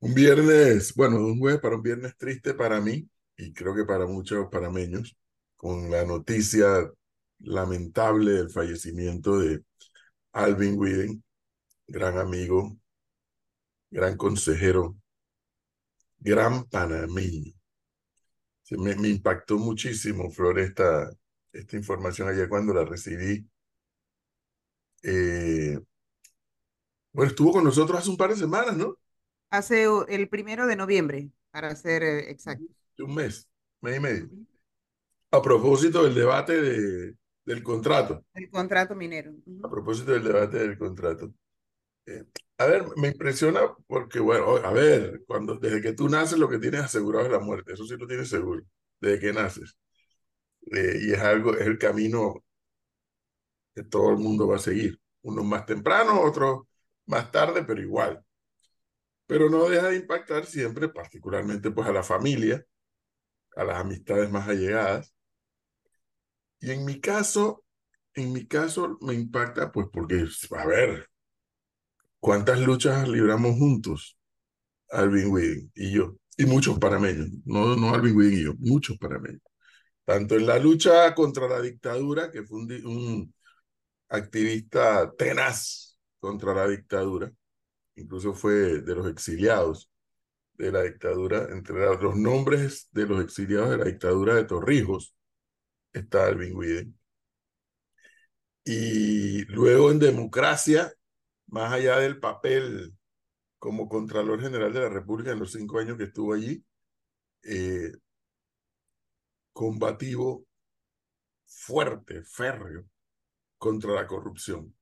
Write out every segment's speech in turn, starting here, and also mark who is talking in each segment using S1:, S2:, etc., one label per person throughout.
S1: Un viernes, bueno, un jueves para un viernes triste para mí y creo que para muchos parameños, con la noticia lamentable del fallecimiento de Alvin Widen, gran amigo, gran consejero, gran panameño. Me, me impactó muchísimo, Flor, esta, esta información ayer cuando la recibí. Eh, bueno, estuvo con nosotros hace un par de semanas, ¿no?
S2: Hace el primero de noviembre, para ser eh, exacto.
S1: Un mes, mes y medio. A propósito del debate de, del contrato.
S2: El contrato minero.
S1: A propósito del debate del contrato. Eh, a ver, me impresiona porque, bueno, a ver, cuando desde que tú naces lo que tienes asegurado es la muerte, eso sí lo tienes seguro, desde que naces. Eh, y es algo, es el camino que todo el mundo va a seguir. Unos más temprano, otros más tarde, pero igual. Pero no deja de impactar siempre, particularmente pues a la familia, a las amistades más allegadas. Y en mi caso, en mi caso me impacta pues porque, a ver, ¿cuántas luchas libramos juntos? Alvin Wing y yo, y muchos parameños, no, no Alvin Wing y yo, muchos parameños. Tanto en la lucha contra la dictadura, que fue un activista tenaz contra la dictadura, incluso fue de los exiliados de la dictadura, entre los nombres de los exiliados de la dictadura de Torrijos, está Alvin Widen. Y luego en democracia, más allá del papel como Contralor General de la República en los cinco años que estuvo allí, eh, combativo, fuerte, férreo, contra la corrupción.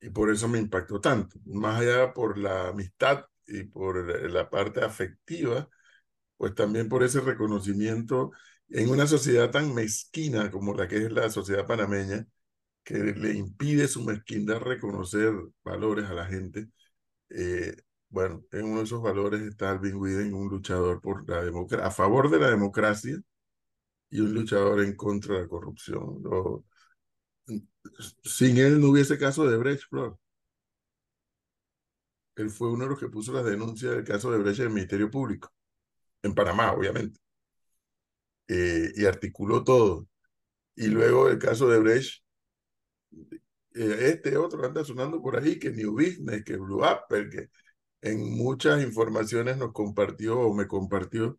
S1: Y por eso me impactó tanto, más allá por la amistad y por la parte afectiva, pues también por ese reconocimiento en una sociedad tan mezquina como la que es la sociedad panameña, que le impide su mezquindad reconocer valores a la gente. Eh, bueno, en uno de esos valores está Alvin Widen, un luchador por la democracia, a favor de la democracia y un luchador en contra de la corrupción. Sin él no hubiese caso de Brecht, Flor. Él fue uno de los que puso las denuncias del caso de Brecht en el Ministerio Público, en Panamá, obviamente. Eh, y articuló todo. Y luego el caso de Brecht, eh, este otro anda sonando por ahí, que New Business, que Blue Apple, que en muchas informaciones nos compartió o me compartió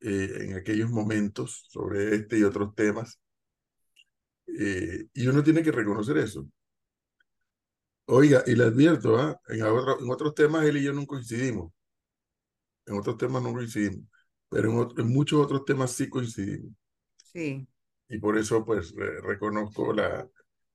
S1: eh, en aquellos momentos sobre este y otros temas. Y uno tiene que reconocer eso. Oiga, y le advierto, ¿ah? en, en otros temas él y yo no coincidimos. En otros temas no coincidimos, pero en, muchos otros temas sí coincidimos.
S2: Sí.
S1: Y por eso, pues, reconozco la,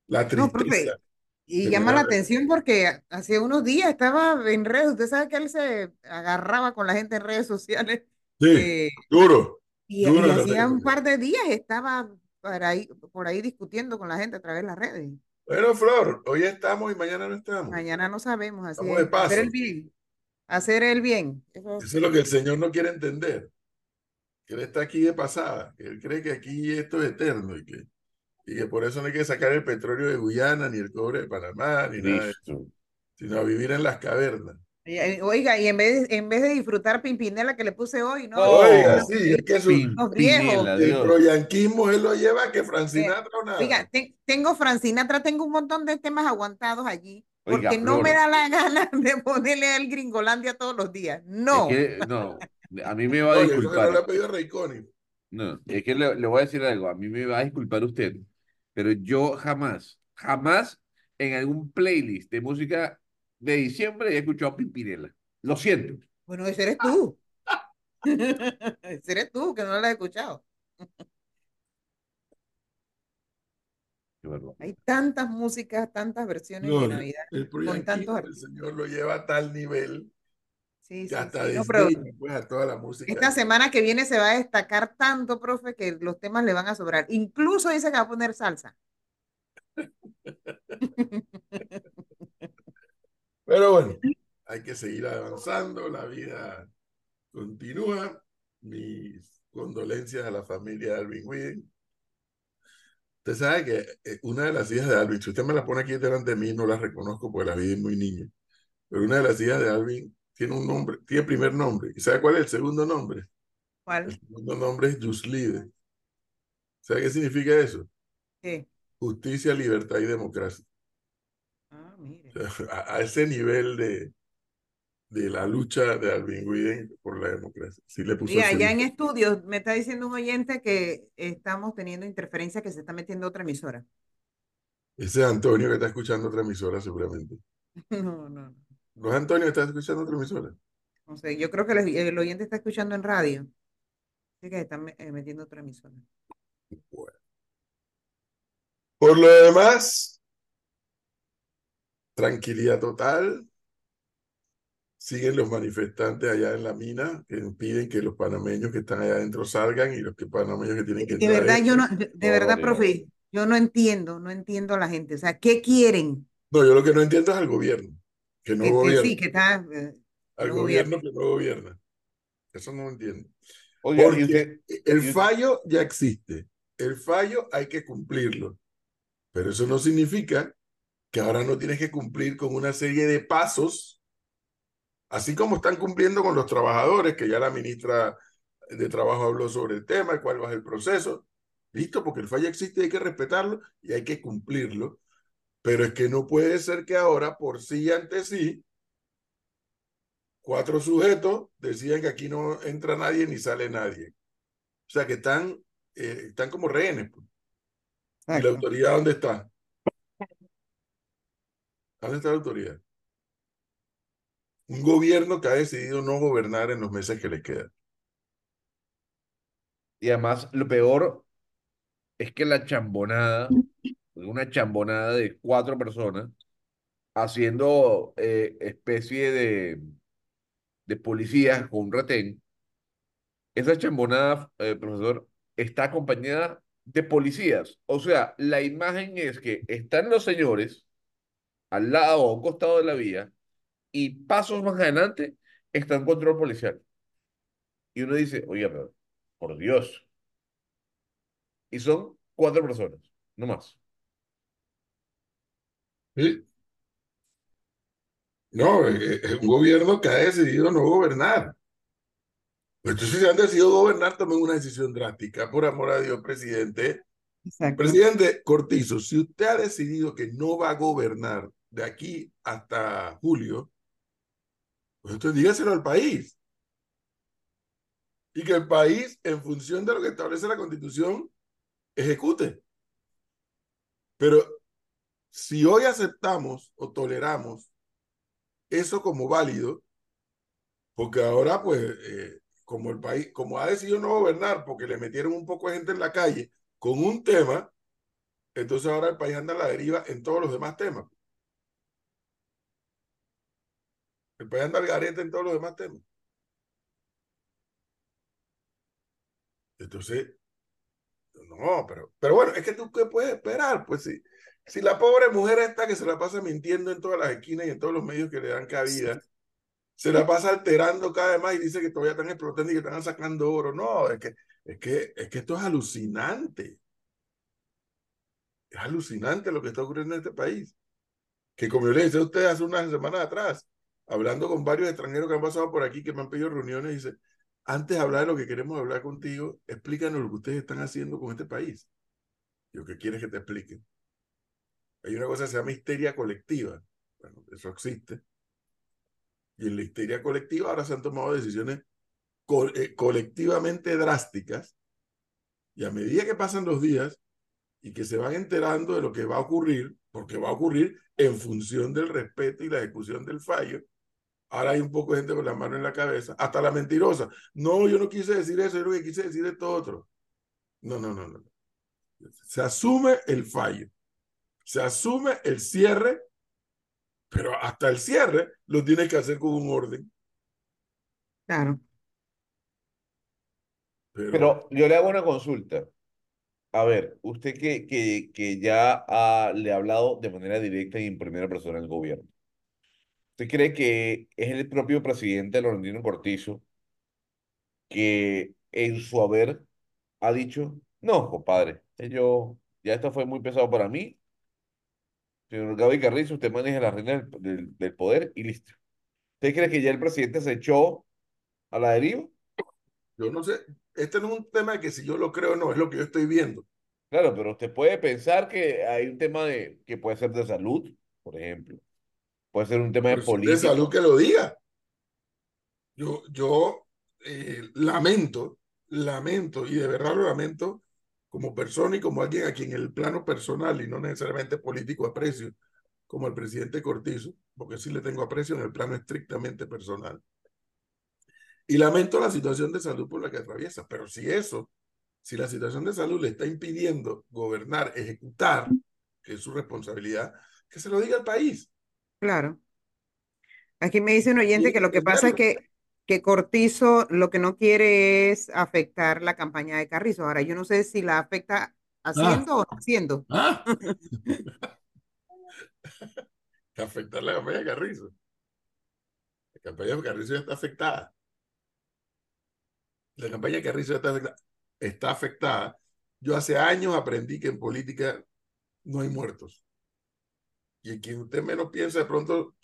S1: la tristeza.
S2: y llama la atención porque hace unos días estaba en redes, usted sabe que él se agarraba con la gente en redes sociales.
S1: Sí, eh, duro.
S2: Y, duro hacía un par de días estaba por ahí, por ahí discutiendo con la gente a través de las redes.
S1: Bueno, Flor, hoy estamos y mañana no estamos.
S2: Mañana no sabemos, así es. Hacer el bien. Hacer el bien.
S1: Eso... es lo que el Señor no quiere entender. Que Él está aquí de pasada, que Él cree que aquí esto es eterno y que, y que por eso no hay que sacar el petróleo de Guyana, ni el cobre de Panamá, ni nada de eso, sino a vivir en las cavernas.
S2: Eh, oiga, y en vez, en vez de disfrutar Pimpinela que le puse hoy, ¿no?
S1: Oiga, sí, es que eso, el proyanquismo él lo lleva que Francinatra o nada.
S2: Oiga, tengo Francinatra, tengo un montón de temas aguantados allí, porque no me da la gana de ponerle el Gringolandia todos los días. No.
S3: no, a mí me va a disculpar.
S1: No, le pedido a
S3: no, es que le, le voy a decir algo, a mí me va a disculpar usted, pero yo jamás, jamás en algún playlist de música de diciembre he escuchado a Pimpinela. Lo siento.
S2: Bueno, ese eres tú. ese eres tú que no lo has escuchado. Hay tantas músicas, tantas versiones de Navidad.
S1: El, con tantos el Señor lo lleva a tal nivel
S2: Sí, sí,
S1: hasta
S2: sí.
S1: pues, a toda la música.
S2: Esta semana que viene se va a destacar tanto, profe, que los temas le van a sobrar. Incluso dice que va a poner salsa.
S1: Pero bueno, hay que seguir avanzando, la vida continúa. Mis condolencias a la familia de Alvin Widen. Usted sabe que eh, una de las hijas de Alvin, si usted me la pone aquí delante de mí, no la reconozco porque la vi muy niña, pero una de las hijas de Alvin tiene un nombre, tiene primer nombre. ¿Y sabe cuál es el segundo nombre?
S2: ¿Cuál?
S1: El segundo nombre es Yuslide. ¿Sabe qué significa eso?
S2: ¿Qué?
S1: Justicia, libertad y democracia. A, a ese nivel de, de la lucha de Alvin Widen por la democracia. Sí le puso
S2: y allá en estudios me está diciendo un oyente que estamos teniendo interferencia, que se está metiendo otra emisora.
S1: Ese es Antonio que está escuchando otra emisora seguramente.
S2: no, no.
S1: ¿No es Antonio que está escuchando otra emisora?
S2: No sé, yo creo que el, oyente está escuchando en radio. Así que está eh, metiendo otra emisora. Bueno.
S1: Por lo demás, tranquilidad total. Siguen los manifestantes allá en la mina que impiden que los panameños que están allá adentro salgan y los que panameños que tienen que
S2: de verdad yo no de, verdad profe yo no entiendo no entiendo a la gente. O sea qué quieren
S1: no yo lo que no entiendo es al gobierno que no gobierna.
S2: sí que está eh,
S1: al gobierno que no gobierna. Eso no lo entiendo. Porque el fallo ya existe. El fallo hay que cumplirlo. Pero eso no significa que ahora no tienes que cumplir con una serie de pasos Así como están cumpliendo con los trabajadores, que ya la ministra de Trabajo habló sobre el tema, cuál va a ser el proceso. Listo, porque el fallo existe, hay que respetarlo y hay que cumplirlo. Pero es que no puede ser que ahora, por sí y ante sí, cuatro sujetos decían que aquí no entra nadie ni sale nadie. O sea, que están, eh, están como rehenes. Pues. ¿Y la autoridad dónde está? ¿Dónde está la autoridad? un gobierno que ha decidido no gobernar en los meses que le quedan.
S3: Y además, lo peor es que la chambonada, una chambonada de cuatro personas, haciendo eh, especie de, de policías con un retén, esa chambonada, eh, profesor, está acompañada de policías. O sea, la imagen es que están los señores al lado o a un costado de la vía y pasos más adelante está un control policial. Y uno dice, oye, pero por Dios. Y son cuatro personas, no más.
S1: ¿Sí? No, es un gobierno que ha decidido no gobernar. Entonces, si han decidido gobernar, tomen una decisión drástica. Por amor a Dios, presidente. Presidente Cortizo, si usted ha decidido que no va a gobernar de aquí hasta julio, pues entonces dígaselo al país. Y que el país, en función de lo que establece la Constitución, ejecute. Pero si hoy aceptamos o toleramos eso como válido, porque ahora, pues, eh, como el país, como ha decidido no gobernar, porque le metieron un poco de gente en la calle con un tema, entonces ahora el país anda a la deriva en todos los demás temas. El país anda al garete en todos los demás temas. Entonces, no, pero, pero bueno, es que tú qué puedes esperar, pues si, si la pobre mujer esta que se la pasa mintiendo en todas las esquinas y en todos los medios que le dan cabida, se la pasa alterando cada vez más y dice que todavía están explotando y que están sacando oro. No, es que, es que, es que esto es alucinante. Es alucinante lo que está ocurriendo en este país. Que como yo le decía a ustedes hace unas semanas atrás, hablando con varios extranjeros que han pasado por aquí, que me han pedido reuniones, dice, antes de hablar de lo que queremos hablar contigo, explícanos lo que ustedes están haciendo con este país. Yo, ¿qué quieres que te explique? Hay una cosa que se llama histeria colectiva. Bueno, eso existe. Y en la histeria colectiva ahora se han tomado decisiones eh, colectivamente drásticas. Y a medida que pasan los días y que se van enterando de lo que va a ocurrir, porque va a ocurrir en función del respeto y la ejecución del fallo, Ahora hay un poco de gente con la mano en la cabeza, hasta la mentirosa. No, yo no quise decir eso, yo lo que quise decir esto otro. No, no, no, no. Se asume el fallo, se asume el cierre, pero hasta el cierre lo tiene que hacer con un orden.
S2: Claro.
S3: Pero, yo le hago una consulta. A ver, usted que, que, que ya le ha hablado de manera directa y en primera persona al gobierno. ¿Usted cree que es el propio presidente Laurentino Cortizo que en su haber ha dicho, no, compadre, yo, ya esto fue muy pesado para mí. Señor Gaby Carrizo, usted maneja la reina del, del, poder y listo. ¿Usted cree que ya el presidente se echó a la deriva?
S1: Yo no sé, este no es un tema de que si yo lo creo o no, es lo que yo estoy viendo.
S3: Claro, pero usted puede pensar que hay un tema de que puede ser de salud, por ejemplo. Puede ser un tema de política.
S1: De salud que lo diga. Yo, yo eh, lamento, lamento, y de verdad lo lamento como persona y como alguien a quien el plano personal y no necesariamente político aprecio, como el presidente Cortizo, porque sí le tengo aprecio en el plano estrictamente personal. Y lamento la situación de salud por la que atraviesa, pero si eso, si la situación de salud le está impidiendo gobernar, ejecutar, que es su responsabilidad, que se lo diga al país.
S2: Claro. Aquí me dice un oyente que lo que pasa es que, que Cortizo lo que no quiere es afectar la campaña de Carrizo. Ahora, yo no sé si la afecta haciendo o no haciendo.
S1: Ah. afectar la campaña de Carrizo. La campaña de Carrizo ya está afectada. La campaña de Carrizo ya está afectada. Está afectada. Yo hace años aprendí que en política no hay muertos. Y en quien usted menos piensa, de pronto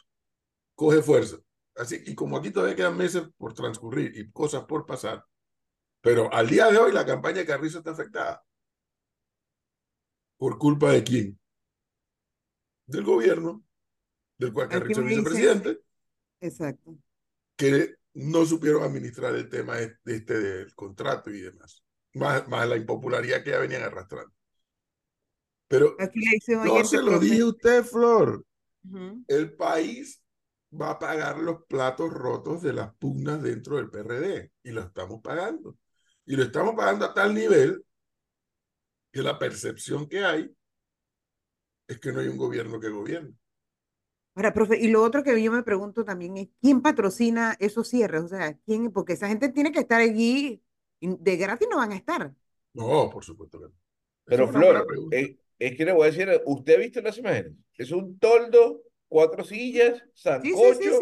S1: coge fuerza. Así, y como aquí todavía quedan meses por transcurrir y cosas por pasar, pero al día de hoy la campaña de Carrizo está afectada. ¿Por culpa de quién? Del gobierno del cual Carrizo es vicepresidente.
S2: Exacto.
S1: Que no supieron administrar el tema de este del contrato y demás. Más, más la impopularidad que ya venían arrastrando. Pero no se lo dije usted, Flor. El país va a pagar los platos rotos de las pugnas dentro del PRD y lo estamos pagando. Y lo estamos pagando a tal nivel que la percepción que hay es que no hay un gobierno que gobierne.
S2: Ahora, profe, y lo otro que yo me pregunto también es, ¿quién patrocina esos cierres? O sea, ¿quién? Porque esa gente tiene que estar allí, de gratis no van a estar.
S1: No, por supuesto que no.
S3: Pero Flor, eh, es, que le voy a decir, ¿usted ha visto las imágenes? Es un toldo, cuatro sillas, sancocho,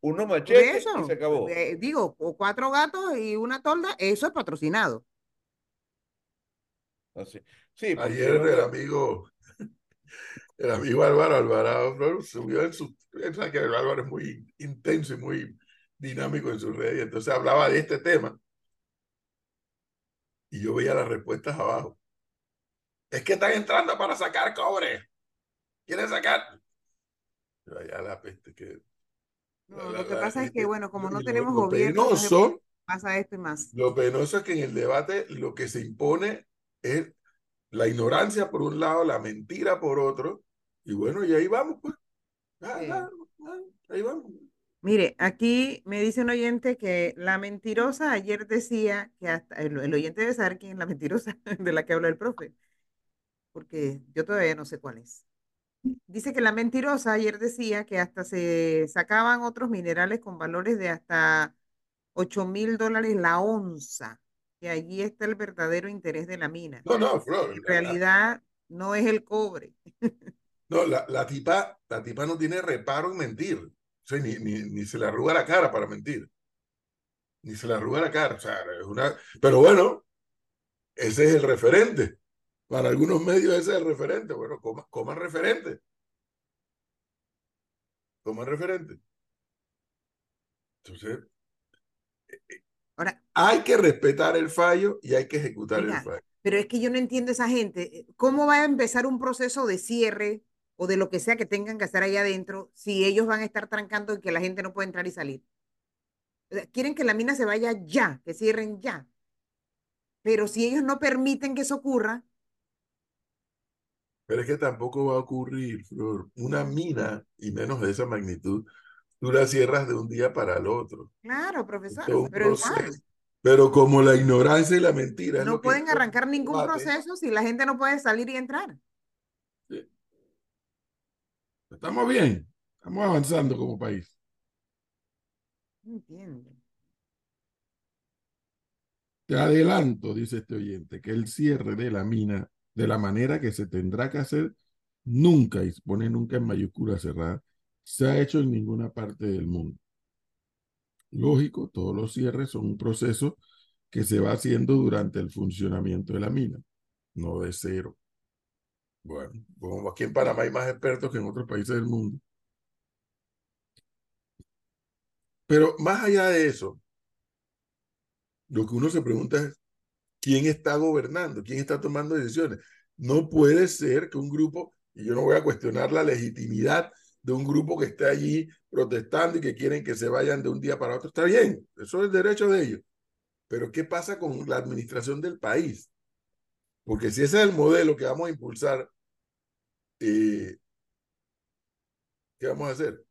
S3: unos machetes y se acabó.
S2: Eh, digo, cuatro gatos y una tolda, eso es patrocinado.
S3: Así. Sí,
S1: Ayer el amigo el amigo Álvaro Alvarado subió en su... que Álvaro es muy intenso y muy dinámico en sus redes, y entonces hablaba de este tema. Y yo veía las respuestas abajo. Es que están entrando para sacar cobre. ¿Quieren sacar? Allá la peste que...
S2: lo que pasa es que, bueno, como no tenemos gobierno, penoso, pasa esto y más.
S1: Lo penoso es que en el debate lo que se impone es la ignorancia por un lado, la mentira por otro, y bueno, y ahí vamos, pues. Ah, ah, ah, ahí vamos.
S2: Mire, aquí me dice un oyente que la mentirosa ayer decía que hasta el, oyente debe saber quién es la mentirosa de la que habla el profe, porque yo todavía no sé cuál es. Dice que la mentirosa ayer decía que hasta se sacaban otros minerales con valores de hasta 8 mil dólares la onza que allí está el verdadero interés de la mina.
S1: No, no, Flor.
S2: En realidad no es el cobre.
S1: No, la, la, tipa, la tipa no tiene reparo en mentir. O sea, ni, ni, ni, se le arruga la cara para mentir. Ni se le arruga la cara. O sea, es una... Pero bueno, ese es el referente. Para algunos medios ese es el referente. Bueno, coman, coman referente. Coman referente. Entonces,
S2: Ahora,
S1: hay que respetar el fallo y hay que ejecutar el fallo.
S2: Pero es que yo no entiendo esa gente. Eh, ¿Cómo va a empezar un proceso de cierre o de lo que sea que tengan que hacer ahí adentro si ellos van a estar trancando y que la gente no puede entrar y salir? Quieren que la mina se vaya ya, que cierren ya. Pero si ellos no permiten que eso ocurra.
S1: Pero es que tampoco va a ocurrir, Flor. Una mina, y menos de esa magnitud, tú la cierras de un día para el otro.
S2: Claro, profesor, pero
S1: Pero como la ignorancia y la mentira.
S2: No pueden arrancar ningún proceso si la gente no puede salir y entrar.
S1: Estamos bien, estamos avanzando como país.
S2: Entiendo.
S1: Te adelanto, dice este oyente, que el cierre de la mina, de la manera que se tendrá que hacer, nunca, y pone nunca en mayúscula cerrada, se ha hecho en ninguna parte del mundo. Lógico, todos los cierres son un proceso que se va haciendo durante el funcionamiento de la mina, no de cero. Bueno, aquí en Panamá hay más expertos que en otros países del mundo. Pero más allá de eso, lo que uno se pregunta es, ¿quién está gobernando? ¿Quién está tomando decisiones? No puede ser que un grupo, y yo no voy a cuestionar la legitimidad de un grupo que está allí protestando y que quieren que se vayan de un día para otro. Está bien, eso es el derecho de ellos. Pero ¿qué pasa con la administración del país? Porque si ese es el modelo que vamos a impulsar, eh, ¿qué vamos a hacer?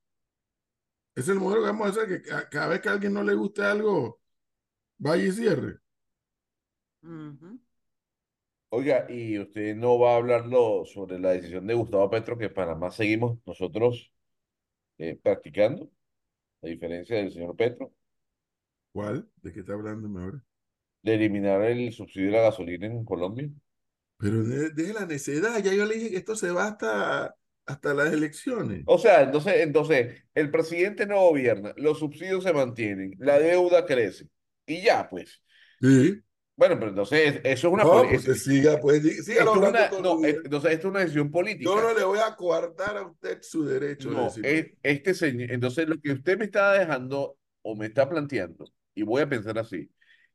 S1: Es el modelo que vamos a hacer, que cada vez que a alguien no le guste algo, vaya y cierre.
S3: Oiga, y usted no va a hablarlo sobre la decisión de Gustavo Petro, que para más seguimos nosotros eh, practicando, a diferencia del señor Petro.
S1: ¿Cuál? ¿De qué está hablando ahora?
S3: De eliminar el subsidio de la gasolina en Colombia.
S1: Pero deje la necedad, ya yo le dije que esto se va hasta, hasta las elecciones.
S3: O sea, entonces, entonces, el presidente no gobierna, los subsidios se mantienen, la deuda crece, y ya, pues.
S1: Sí.
S3: Bueno, pero entonces eso es una
S1: no, pues siga, pues, siga
S3: esto una, no, entonces esto es una decisión política.
S1: Yo no le voy a coartar a usted su derecho
S3: no, este señor, entonces lo que usted me está dejando o me está planteando, y voy a pensar así,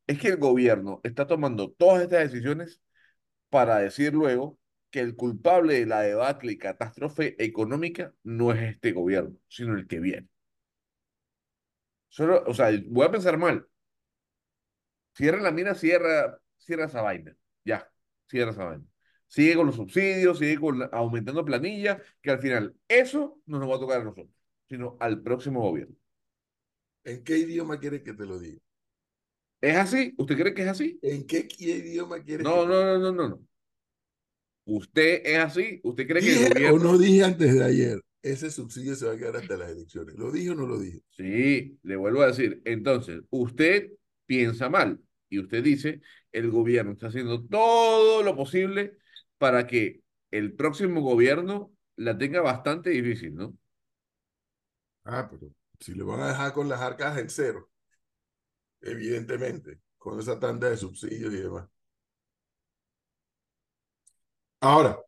S3: es que el gobierno está tomando todas estas decisiones para decir luego que el culpable de la debacle y catástrofe económica no es este gobierno, sino el que viene. Solo, o sea, voy a pensar mal, Cierra la mina, cierra, cierra esa vaina. Ya, cierra esa vaina. Sigue con los subsidios, sigue con aumentando planilla, que al final eso no nos va a tocar a nosotros, sino al próximo gobierno.
S1: ¿En qué idioma quiere que te lo diga?
S3: ¿Es así? ¿Usted cree que es así?
S1: ¿En qué idioma quiere
S3: no,
S1: que
S3: No, no, no, no, no. ¿Usted es así? ¿Usted cree que el gobierno...
S1: o no dije antes de ayer? Ese subsidio se va a quedar hasta las elecciones. ¿Lo dije o no lo dije?
S3: Sí, le vuelvo a decir. Entonces, usted piensa mal y usted dice, el gobierno está haciendo todo lo posible para que el próximo gobierno la tenga bastante difícil, ¿no?
S1: Ah, pero si le van a dejar con las arcas en cero, evidentemente, con esa tanda de subsidios y demás. Ahora,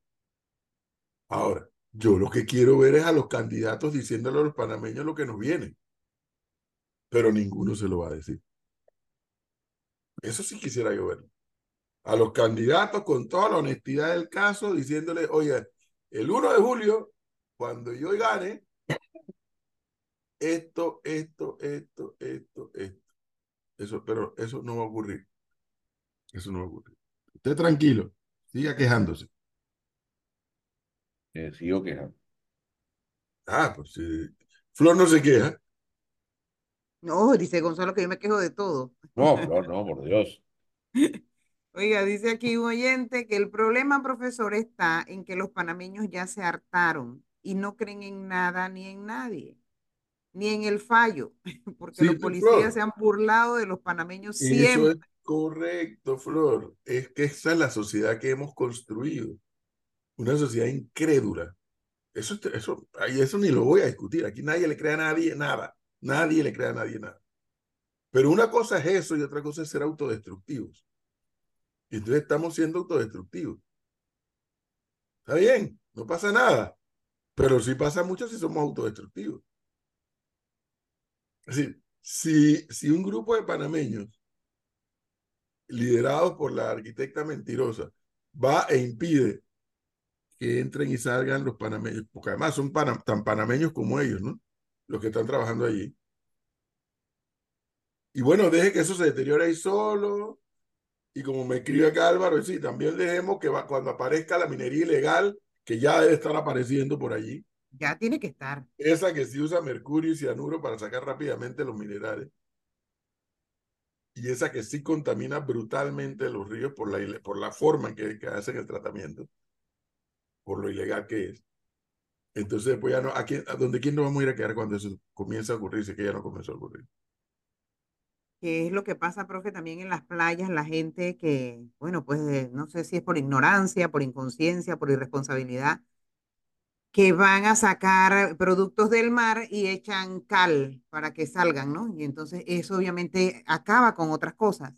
S1: ahora, yo lo que quiero ver es a los candidatos diciéndole a los panameños lo que nos viene, pero ninguno se lo va a decir. Eso sí quisiera yo ver. A los candidatos con toda la honestidad del caso, diciéndole, oye, el 1 de julio, cuando yo gane, esto, esto, esto, esto, esto. Eso, pero eso no va a ocurrir. Eso no va a ocurrir. Usted tranquilo, siga quejándose.
S3: Eh, sigo quejando.
S1: Ah, pues sí. Flor no se queja.
S2: No, dice Gonzalo que yo me quejo de todo.
S3: No, no, no, por Dios.
S2: Oiga, dice aquí un oyente que el problema, profesor, está en que los panameños ya se hartaron y no creen en nada ni en nadie, ni en el fallo, porque los policías se han burlado de los panameños siempre. Eso es
S1: correcto, Flor. Es que esa es la sociedad que hemos construido. Una sociedad incrédula. Eso, eso, eso ni lo voy a discutir. Aquí nadie le cree a nadie nada. Nadie le crea a nadie nada. Pero una cosa es eso y otra cosa es ser autodestructivos. Y entonces estamos siendo autodestructivos. Está bien, no pasa nada. Pero sí pasa mucho si somos autodestructivos. Es decir, si, si un grupo de panameños liderados por la arquitecta mentirosa va e impide que entren y salgan los panameños, porque además son tan panameños como ellos, ¿no? Los que están trabajando allí. Y bueno, deje que eso se deteriore ahí solo. Y como me escribe acá Álvaro, sí, también dejemos que va, cuando aparezca la minería ilegal, que ya debe estar apareciendo por allí.
S2: Ya tiene que estar.
S1: Esa que sí usa mercurio y cianuro para sacar rápidamente los minerales. Y esa que sí contamina brutalmente los ríos por la, por la forma en que, que hacen el tratamiento, por lo ilegal que es. Entonces, pues ya no, ¿a, quién, a dónde quién nos vamos a ir a quedar cuando eso comienza a ocurrir, si que ya no comenzó a ocurrir?
S2: Que es lo que pasa, profe, también en las playas, la gente que, bueno, pues no sé si es por ignorancia, por inconsciencia, por irresponsabilidad, que van a sacar productos del mar y echan cal para que salgan, ¿no? Y entonces eso obviamente acaba con otras cosas.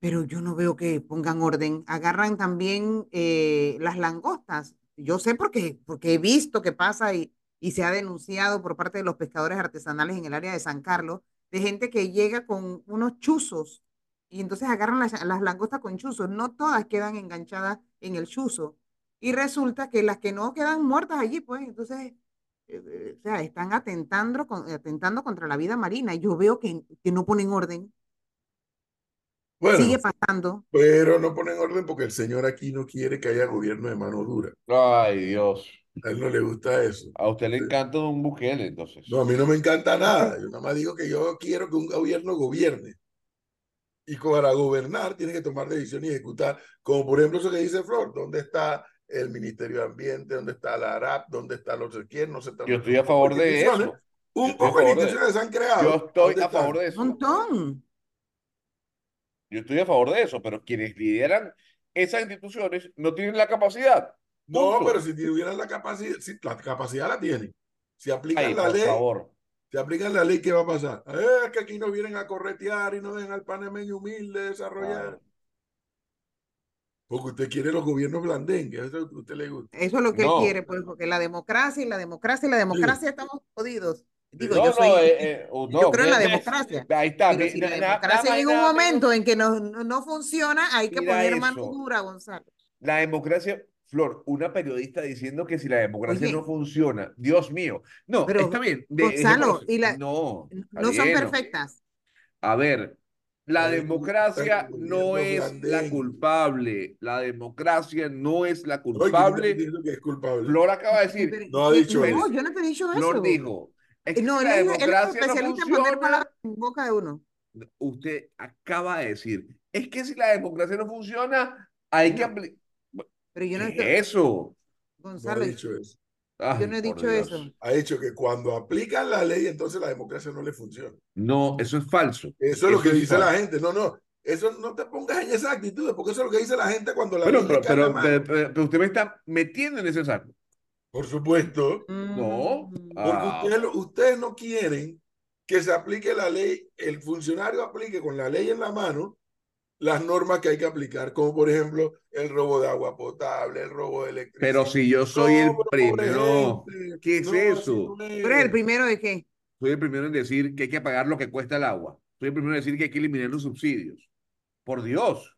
S2: Pero yo no veo que pongan orden. Agarran también eh, las langostas yo sé porque, porque he visto que pasa y, y se ha denunciado por parte de los pescadores artesanales en el área de San Carlos, de gente que llega con unos chuzos y entonces agarran las, las langostas con chuzos. No todas quedan enganchadas en el chuzo. Y resulta que las que no quedan muertas allí, pues entonces, eh, eh, o sea, están atentando, atentando contra la vida marina. Yo veo que, que no ponen orden.
S1: Bueno,
S2: Sigue pasando.
S1: pero no ponen orden porque el señor aquí no quiere que haya gobierno de mano dura.
S3: Ay, Dios.
S1: A él no le gusta eso.
S3: A usted le encanta un Bukele, entonces.
S1: No, a mí no me encanta nada. Yo nada más digo que yo quiero que un gobierno gobierne. Y para gobernar tiene que tomar decisiones y ejecutar. Como por ejemplo eso que dice Flor, ¿dónde está el Ministerio de Ambiente? ¿Dónde está la ARAP? ¿Dónde está los quién? No sé.
S3: Yo estoy a favor de eso.
S1: Un poco de instituciones se han creado.
S3: Yo estoy
S1: ¿Dónde
S3: a favor de eso.
S2: Un montón.
S3: Yo estoy a favor de eso, pero quienes lideran esas instituciones no tienen la capacidad.
S1: No,
S3: Punto.
S1: pero si tuvieran la capacidad, sí, la capacidad la tienen. Si aplican
S3: Ay,
S1: la
S3: por
S1: ley,
S3: favor.
S1: si aplican la ley, ¿qué va a pasar? Es que aquí nos vienen a corretear y no dejan al panameño humilde desarrollar.
S3: Ah.
S1: Porque usted quiere los gobiernos blandengues, eso usted le gusta.
S2: Eso es lo que
S3: No.
S2: él quiere, pues, porque la democracia y la democracia y la democracia estamos jodidos. Digo,
S3: No,
S2: yo
S3: no,
S2: soy,
S3: eh, eh, oh,
S2: yo
S3: no,
S2: creo en la democracia.
S3: Ahí está.
S2: pero
S3: mi-
S2: si
S3: na-
S2: la
S3: na-
S2: democracia llega un momento
S3: menos.
S2: en que no, no, no funciona, hay que poner mano dura, Gonzalo.
S3: La democracia, Flor, una periodista diciendo que si la democracia
S2: Oye.
S3: no funciona, Dios mío. No,
S2: Pero,
S3: está bien. de-
S2: Gonzalo, y la-
S3: no,
S2: No son perfectas.
S3: A ver, la democracia no es la culpable. La democracia no es la
S1: Oye, ¿quién está
S3: culpable.
S1: diciendo que es culpable?
S3: Flor acaba de decir,
S1: no ha dicho
S2: no,
S1: eso.
S2: yo no te he dicho
S3: Flor
S2: eso.
S3: dijo, es que
S2: No,
S3: si
S2: él,
S3: la
S2: es- él es
S3: democracia no
S2: especialista en poner
S3: funciona,
S2: en boca de uno.
S3: usted acaba de decir, es que si la democracia no funciona, hay que
S2: No.
S3: aplicar.
S2: Pero yo no
S3: ¿Qué
S2: estoy,
S3: es eso?
S1: No
S2: Gonzalo,
S1: dicho eso.
S3: Ay,
S2: yo no he dicho
S3: Dios.
S2: eso.
S1: Ha dicho que cuando aplican la ley, entonces la democracia no le funciona.
S3: No, eso es falso.
S1: Eso es lo que dice la gente. No, no. Eso no te pongas en esa actitud, porque eso es lo que dice la gente cuando la
S3: Bueno,
S1: ley
S3: pero,
S1: le cae en la
S3: pero,
S1: mano.
S3: pero- pero- pero usted me está metiendo en ese saco.
S1: Por supuesto.
S3: No.
S2: Mm.
S1: Porque
S3: Ah,
S1: ustedes, lo- ustedes no quieren que se aplique la ley, el funcionario aplique con la ley en la mano las normas que hay que aplicar, como por ejemplo el robo de agua potable, el robo de electricidad.
S3: pero si yo soy el
S1: No,
S3: primero. ¿qué es
S1: No,
S3: eso?
S1: no es.
S2: ¿Tú eres el primero de qué?
S3: soy el primero en decir que hay que pagar lo que cuesta el agua. Soy el primero en decir que hay que eliminar los subsidios. Por Dios.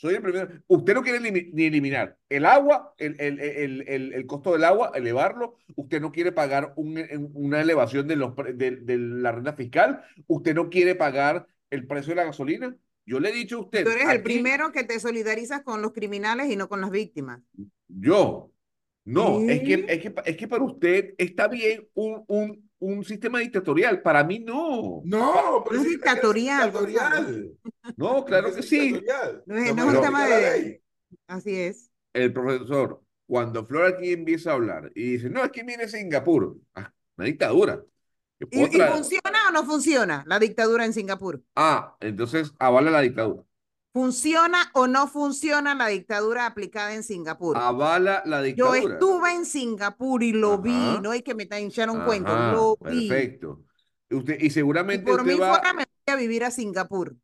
S3: Soy el primero. Usted no quiere ni eliminar el agua, el, el, el, el, el costo del agua, elevarlo. Usted no quiere pagar un- una elevación de, los, de, de la renta fiscal. Usted no quiere pagar el precio de la gasolina. Yo le he dicho a usted.
S2: Tú eres el primero que te solidarizas con los criminales y no con las víctimas.
S3: Yo. No, es que, es que, es que para usted está bien un, un, un sistema dictatorial. Para mí no.
S1: No, pero
S2: No es dictatorial,
S1: dictatorial.
S3: No, claro que sí.
S2: No es-
S1: Nada
S2: no
S3: es un
S1: más
S2: tema
S1: aplica la
S2: de-
S1: ley.
S2: Así es.
S3: el profesor, cuando Flor aquí empieza a hablar y dice, no, es que viene Singapur, ah, una dictadura.
S2: ¿Y, y funciona o no funciona la dictadura en Singapur?
S3: Ah, entonces avala la dictadura.
S2: ¿Funciona o no funciona la dictadura aplicada en Singapur?
S3: Avala la
S2: Yo
S3: dictadura.
S2: estuve en Singapur y lo vi, no hay que me echar un cuento,
S3: Ajá,
S2: lo vi.
S3: Perfecto. Usted, y
S2: Y
S3: seguramente
S2: por
S3: usted
S2: mí
S3: va,
S2: fuera me voy a vivir a Singapur.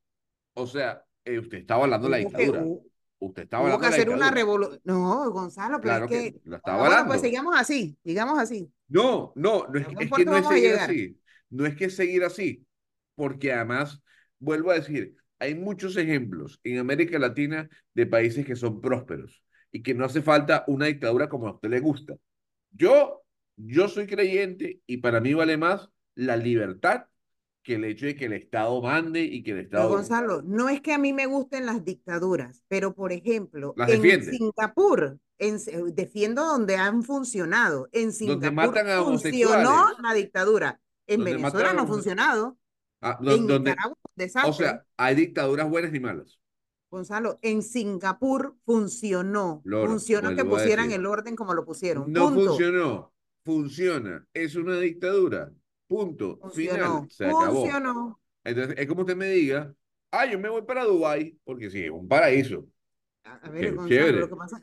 S3: o sea, eh, usted está avalando la
S2: Hubo que-
S3: dictadura.
S2: hubo-
S3: Usted está
S2: Hubo
S3: avalando
S2: que
S3: la
S2: hacer una revolución. No, Gonzalo, pero
S3: Claro
S2: es
S3: que
S2: que.
S3: lo
S2: bueno, pues sigamos así, sigamos así.
S3: No, no, no es,
S2: ¿A
S3: que- es que no es seguir así. No es que es seguir así, porque además, vuelvo a decir, hay muchos ejemplos en América Latina de países que son prósperos y que no hace falta una dictadura como a usted le gusta. Yo, yo soy creyente y para mí vale más la libertad que el hecho de que el Estado mande y que el
S2: Pero,
S3: Estado...
S2: Gonzalo, no es que a mí me gusten las dictaduras, pero por ejemplo,
S3: Las
S2: en. Singapur, en, defiendo donde han funcionado. En Singapur
S3: matan a
S2: funcionó la dictadura. En
S3: Donde
S2: Venezuela no ha funcionado.
S3: Ah,
S2: En
S3: donde,
S2: Nicaragua, desastre.
S3: o sea, hay dictaduras buenas y malas.
S2: Gonzalo, en Singapur funcionó.
S3: Loro,
S2: funcionó que pusieran el orden como lo pusieron.
S3: No
S2: Punto.
S3: funcionó. Funciona. Es una dictadura. Punto.
S2: Funcionó.
S3: Final. Se acabó.
S2: Funcionó.
S3: Entonces, es como usted me diga, ah, yo me voy para Dubái, porque sí, es un paraíso.
S2: A ver, Gonzalo, lo que pasa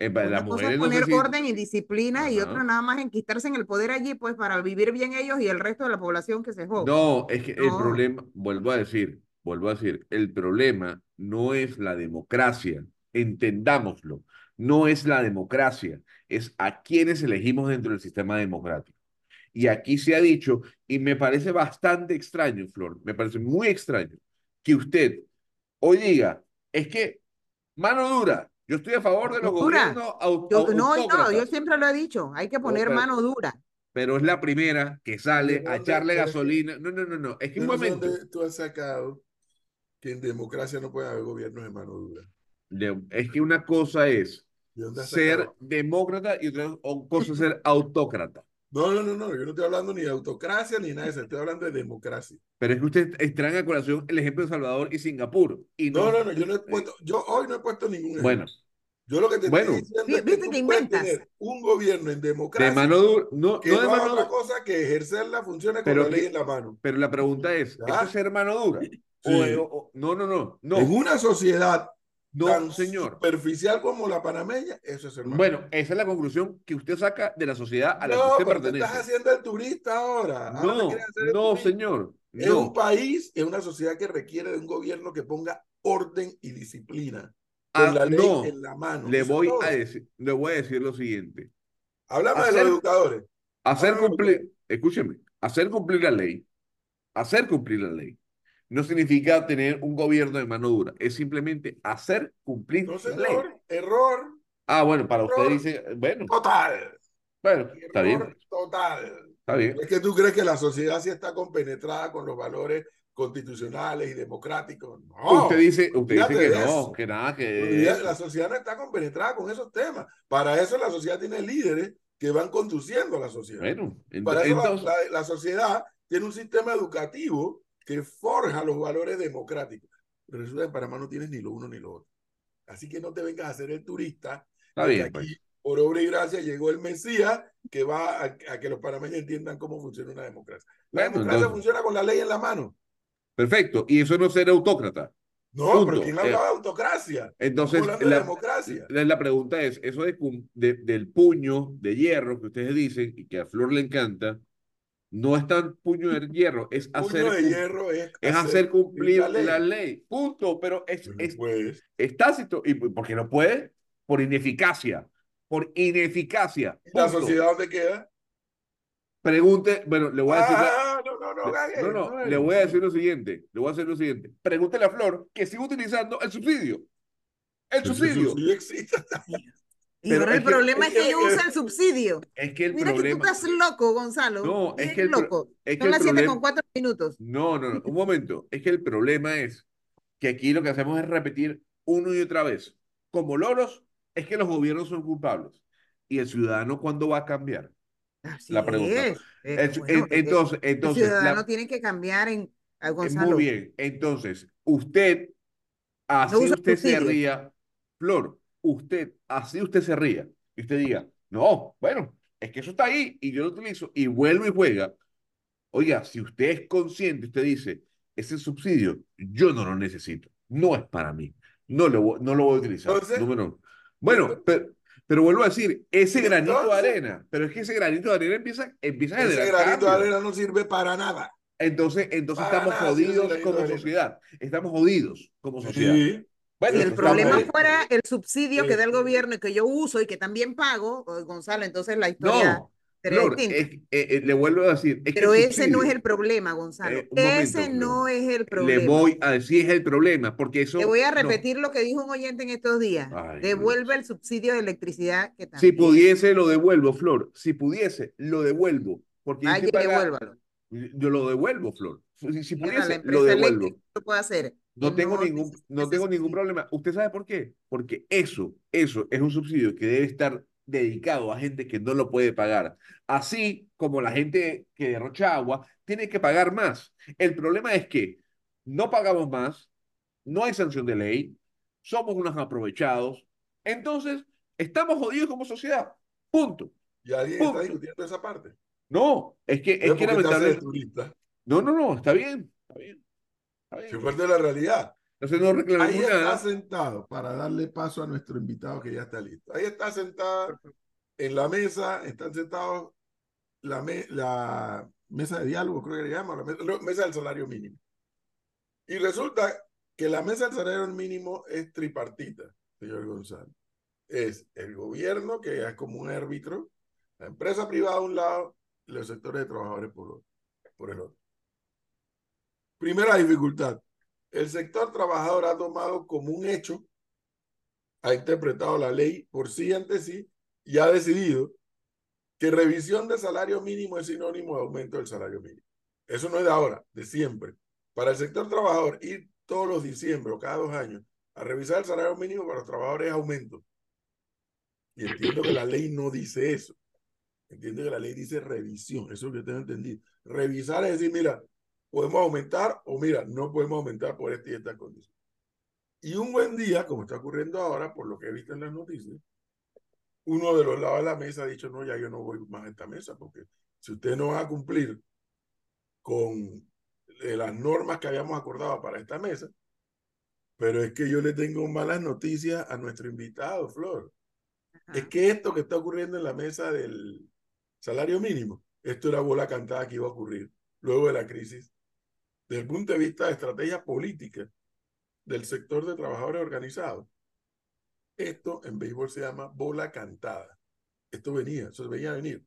S3: Eh, para
S2: Una
S3: las
S2: cosa
S3: mujeres
S2: es
S3: no sé
S2: poner
S3: si-
S2: orden y disciplina y otra nada más enquistarse en el poder allí, pues para vivir bien ellos y el resto de la población que se joda.
S3: No, es que el problema, vuelvo a decir, vuelvo a decir, el problema no es la democracia, entendámoslo, no es la democracia, es a quienes elegimos dentro del sistema democrático. Y aquí se ha dicho, y me parece bastante extraño, Flor, me parece muy extraño, que usted hoy diga, es que mano dura, yo estoy a favor de los
S2: Dura.
S3: gobiernos au-
S2: Yo, no, no, yo siempre lo he dicho, hay que poner
S3: pero-
S2: mano dura.
S3: pero es la primera que sale
S1: ¿De
S3: a echarle gasolina. No, no, no, no, es que un momento.
S1: tú has sacado que en democracia no puede haber gobiernos de mano dura.
S3: de- es que una cosa es
S1: ¿De dónde has
S3: ser demócrata y otra cosa es ser autócrata.
S1: No, no, no, no, yo no estoy hablando ni de autocracia ni nada de eso, estoy hablando de democracia.
S3: Pero es que usted traen a colación el ejemplo de Salvador y Singapur. Y
S1: No,
S3: no,
S1: no, no, yo no he puesto, yo hoy no he puesto ningún ejemplo.
S3: Bueno,
S1: Yo lo que te
S3: bueno.
S1: estoy diciendo es que tú puedes tener un gobierno en
S3: de
S1: democracia
S3: mano dura, no,
S1: que
S3: no
S1: no
S3: de
S1: haga
S3: mano
S1: otra
S3: dura.
S1: cosa que ejercer las funciones
S3: Pero
S1: con la ley en la mano.
S3: Pero la pregunta es, ¿eso es ser mano dura?
S1: Sí.
S3: o- o- no, no, no,
S1: En
S3: no,
S1: una sociedad
S3: no,
S1: tan
S3: señor.
S1: superficial como la panameña, eso es ser mano
S3: Bueno, esa es la conclusión que usted saca de la sociedad a la
S1: no,
S3: que usted pertenece.
S1: estás haciendo el turista ahora.
S3: No,
S1: hacer
S3: no,
S1: turista.
S3: señor.
S1: Es un
S3: No.
S1: país, es una sociedad que requiere de un gobierno que ponga orden y disciplina
S3: Ah,
S1: con la ley
S3: no.
S1: en la mano.
S3: Le voy
S1: todo.
S3: a decir, le voy a decir lo siguiente.
S1: Háblame de
S3: hacer-
S1: los educadores.
S3: Hacer
S1: no, no,
S3: cumplir, escúcheme, hacer cumplir la ley, hacer cumplir la ley, no significa tener un gobierno de mano dura, es simplemente hacer cumplir
S1: No,
S3: la ley.
S1: señor, error
S3: Ah, bueno, para usted
S1: Error.
S3: dice, bueno,
S1: total.
S3: bueno, está bien,
S1: Error total.
S3: está bien.
S1: Es que tú crees que la sociedad sí está compenetrada con los valores constitucionales y democráticos. No.
S3: usted dice, usted dice que no,
S1: eso.
S3: que nada, que
S1: La sociedad no está compenetrada con esos temas. Para eso la sociedad tiene líderes que van conduciendo a la sociedad.
S3: bueno, ent-
S1: Para eso la-
S3: entonces,
S1: la, la sociedad tiene un sistema educativo que forja los valores democráticos. Pero resulta que en Panamá no tienes ni lo uno ni lo otro. Así que no te vengas a ser el turista.
S3: está bien,
S1: aquí,
S3: pues.
S1: por obra y gracia, llegó el Mesías que va a, a que los panameños entiendan cómo funciona una democracia. La
S3: Bueno,
S1: democracia
S3: entonces-
S1: funciona con la ley en la mano.
S3: Perfecto, y eso no es ser autócrata.
S1: No,
S3: Punto.
S1: pero ¿quién
S3: Eh,
S1: hablaba de autocracia?
S3: Entonces,
S1: hablando de
S3: la,
S1: democracia.
S3: la, la pregunta es, eso de, de- del puño de hierro que ustedes dicen y que a Flor le encanta, no es tan puño de hierro, es hacer,
S1: Puño de hierro es,
S3: es hacer cumplir
S1: la
S3: la
S1: ley.
S3: ley. Punto, pero es,
S1: Pero
S3: es,
S1: pues,
S3: es tácito. ¿Y por qué no puede? Por ineficacia. Por ineficacia.
S1: ¿y ¿La
S3: Punto.
S1: sociedad dónde queda?
S3: Pregunte, bueno, le voy a decir... la-
S1: Ah, no, no, no, gagué,
S3: No, no,
S1: no,
S3: le voy a decir lo siguiente, le voy a decir lo siguiente. Pregúntele a Flor que siga utilizando el subsidio. El
S1: Pero ese
S3: subsidio.
S1: subsidio existe.
S2: Y
S3: Pero
S2: ahora el problema
S1: es
S2: es que yo uso el subsidio.
S3: Es que el
S2: Mira que tú estás loco, Gonzalo.
S3: No, es que el
S2: loco.
S3: es que
S2: Son las con cuatro minutos.
S3: No, no, no, un momento. Es que el problema es que aquí lo que hacemos es repetir uno y otra vez. Como loros, es que los gobiernos son culpables. ¿Y el ciudadano cuándo va a cambiar?
S2: Así
S3: La pregunta.
S2: es.
S3: El ci-
S2: bueno,
S3: en-
S2: es que
S3: entonces,
S2: el
S3: entonces,
S2: ciudadano
S3: la-
S2: tiene que cambiar en a
S3: eh,
S2: Gonzalo.
S3: muy bien. Entonces, usted, así usted se ría, Flor, usted, así usted se ría, y usted diga, no, bueno, es que eso está ahí y yo lo utilizo y vuelvo y juega. Oiga, si usted es consciente, usted dice, ese subsidio yo no lo necesito, no es para mí, no lo, voy- no lo voy a utilizar.
S1: Entonces-
S3: número uno. Bueno, pero, pero vuelvo a decir, ese granito de
S1: Entonces-
S3: arena, pero es que ese granito de arena empieza, empieza a
S1: Ese
S3: generar
S1: granito de
S3: cambio.
S1: arena no sirve para nada.
S3: Entonces, entonces
S1: Para
S3: estamos
S1: nada,
S3: jodidos
S1: granito
S3: como
S1: de
S3: sociedad. Estamos jodidos como sociedad.
S1: Sí.
S3: Bueno,
S2: Si el
S3: entonces
S2: problema fuera el subsidio que da el gobierno y que yo uso y que también pago, Gonzalo, entonces la historia
S3: No,
S2: sería
S3: Flor,
S2: distinta.
S3: es- eh, eh, le vuelvo a decir. es
S2: Pero ese no es el problema, Gonzalo.
S3: Eh, momento,
S2: ese
S3: Flor.
S2: no es el
S3: Le
S2: problema.
S3: voy a decir es el problema, porque eso.
S2: Te voy a
S3: no.
S2: repetir lo que dijo un oyente en estos días.
S3: Ay,
S2: Devuelve
S3: Dios.
S2: el subsidio de electricidad que
S3: Si
S2: también.
S3: pudiese, lo devuelvo, Flor. Si pudiese, lo devuelvo. Porque yo
S2: Vaya
S3: estoy
S2: y
S3: pagando-
S2: devuélvalo.
S3: Yo lo devuelvo, Flor. Si, si
S2: la
S3: pudiese,
S2: empresa
S3: lo devuelvo.
S2: lo puede hacer.
S3: No tengo ningún, no tengo ningún problema. ¿Usted sabe por qué? Porque eso, eso es un subsidio que debe estar dedicado a gente que no lo puede pagar. Así como la gente que derrocha agua tiene que pagar más. El problema es que no pagamos más, no hay sanción de ley, somos unos aprovechados. Entonces, estamos jodidos como sociedad. Punto.
S1: Y alguien
S3: Punto.
S1: está discutiendo esa parte.
S3: No, es que, es
S1: ¿Por
S3: que lamentablemente. No, no, no, está bien. Está bien. Bien.
S1: Si fuerte la realidad.
S3: Entonces no reclamamos
S1: Ahí está sentado para darle paso a nuestro invitado que ya está listo. Ahí está sentada en la mesa, están sentados la, me- la mesa de diálogo, creo que le llaman, la mesa, no, mesa del salario mínimo. Y resulta que la mesa del salario mínimo es tripartita, señor González. Es el gobierno, que es como un árbitro, la empresa privada a un lado, los sectores de trabajadores por, por el otro. Primera dificultad. El sector trabajador ha tomado como un hecho, ha interpretado la ley por sí ante sí y ha decidido que revisión de salario mínimo es sinónimo de aumento del salario mínimo. Eso no es de ahora, de siempre. Para el sector trabajador, ir todos los diciembre o cada dos años a revisar el salario mínimo para los trabajadores es aumento. Y entiendo que la ley no dice eso. Entiendo que la ley dice revisión. Eso es lo que tengo entendido. Revisar es decir, mira, podemos aumentar o mira, no podemos aumentar por esta y esta condición. Y un buen día, como está ocurriendo ahora, por lo que he visto en las noticias, uno de los lados de la mesa ha dicho, no, ya yo no voy más a esta mesa, porque si usted no va a cumplir con eh, las normas que habíamos acordado para esta mesa, pero es que yo le tengo malas noticias a nuestro invitado, Flor. Es que esto que está ocurriendo en la mesa del salario mínimo, esto era bola cantada que iba a ocurrir luego de la crisis desde el punto de vista de estrategia política del sector de trabajadores organizados, esto en béisbol se llama bola cantada. Esto venía, eso venía a venir.